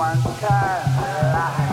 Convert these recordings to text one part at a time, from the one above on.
Inside, no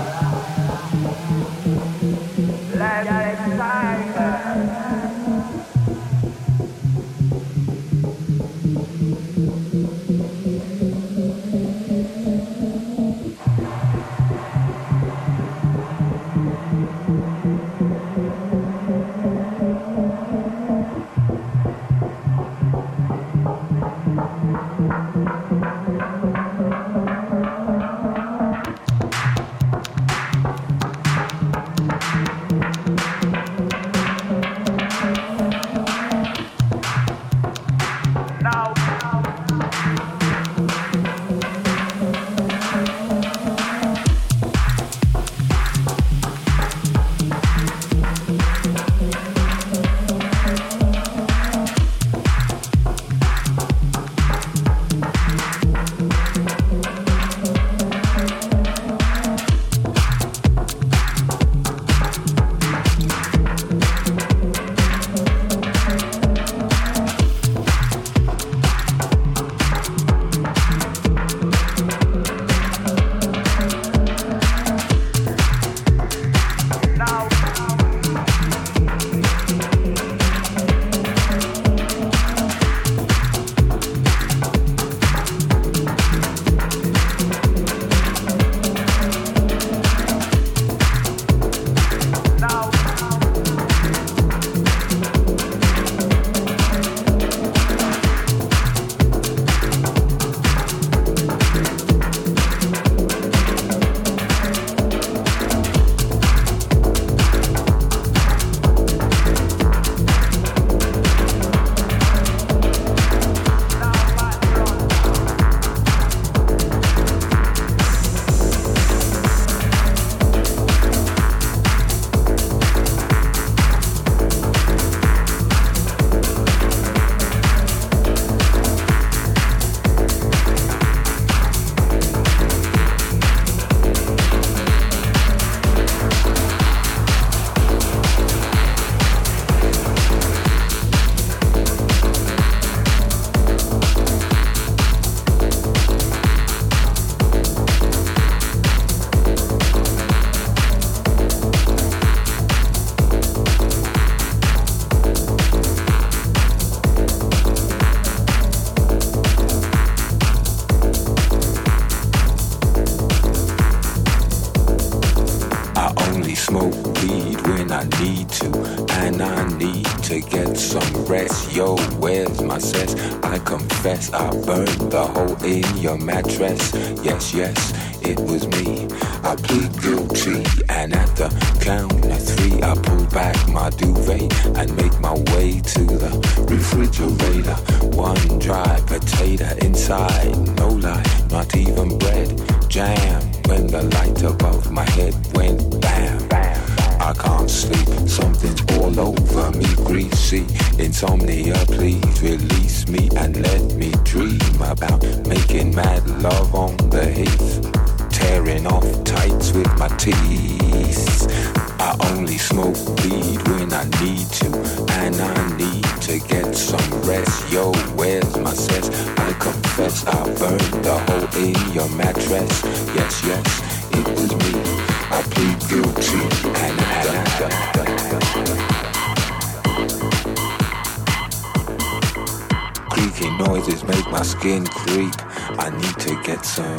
get some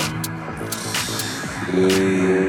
sleep.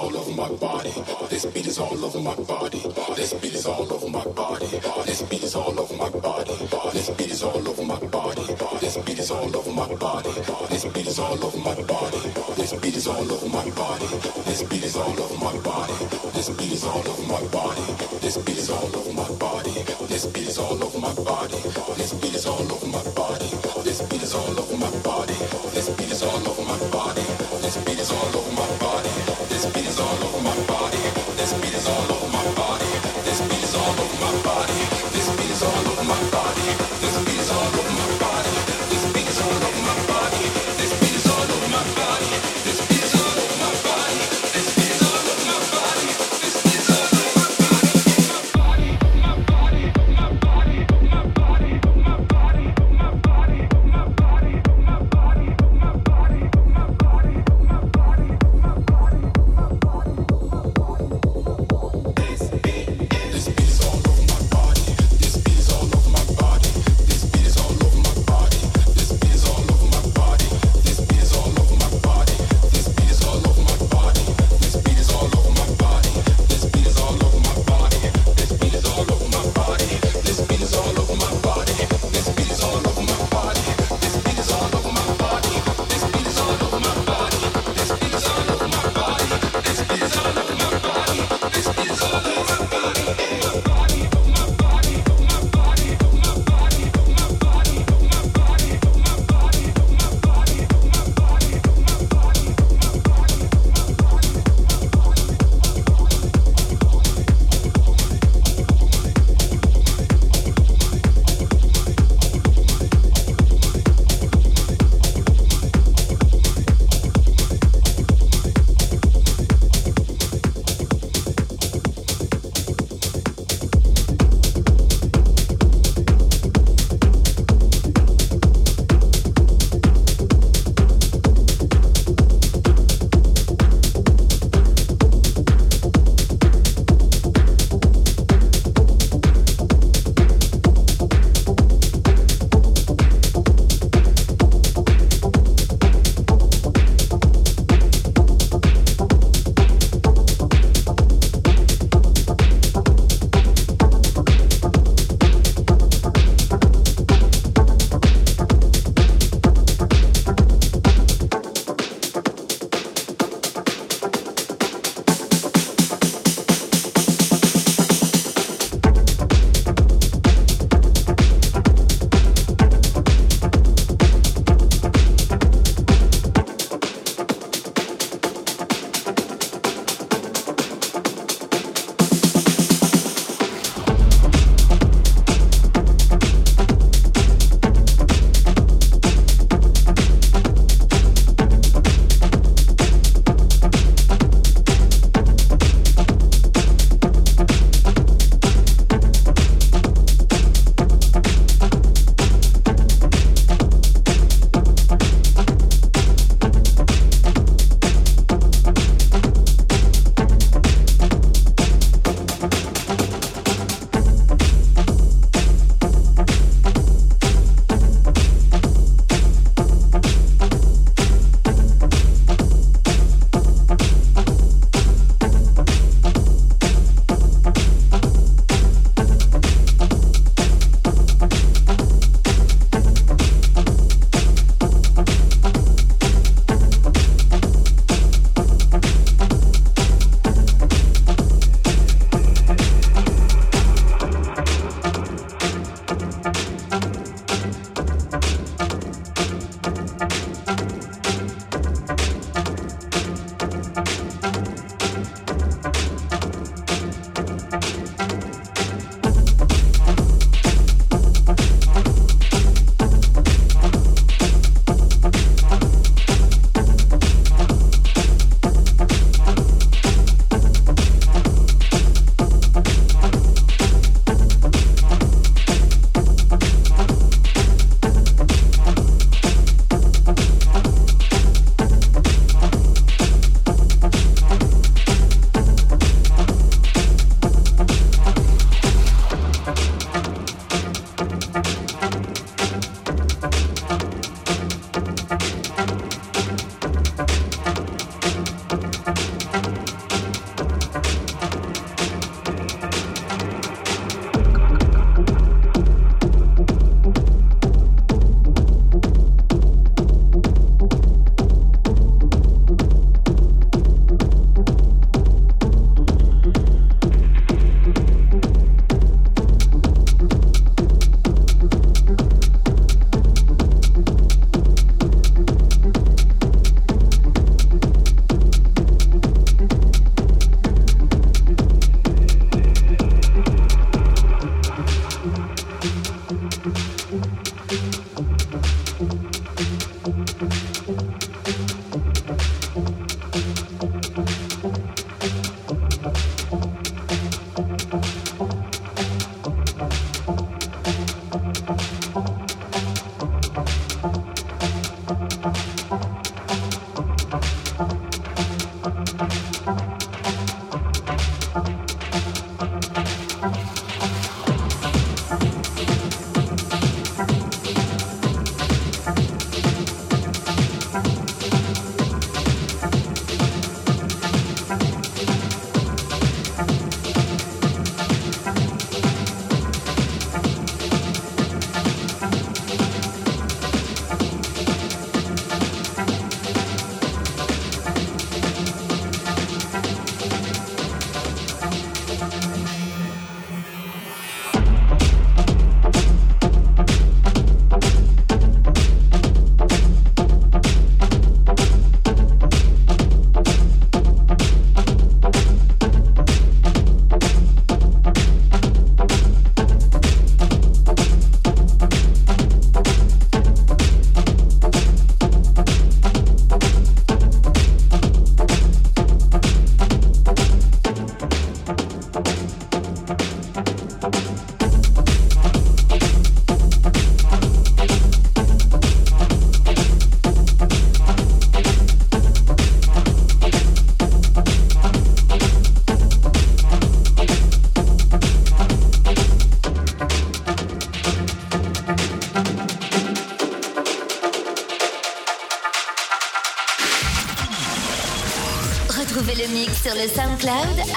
all over my body. This beat is all over my body. This beat is all over my body. This beat is all over my body. This beat is all over my body. This beat is all over my body. This beat is all over my body. This beat is all over my body. This beat is all over my body. This beat is all over my body.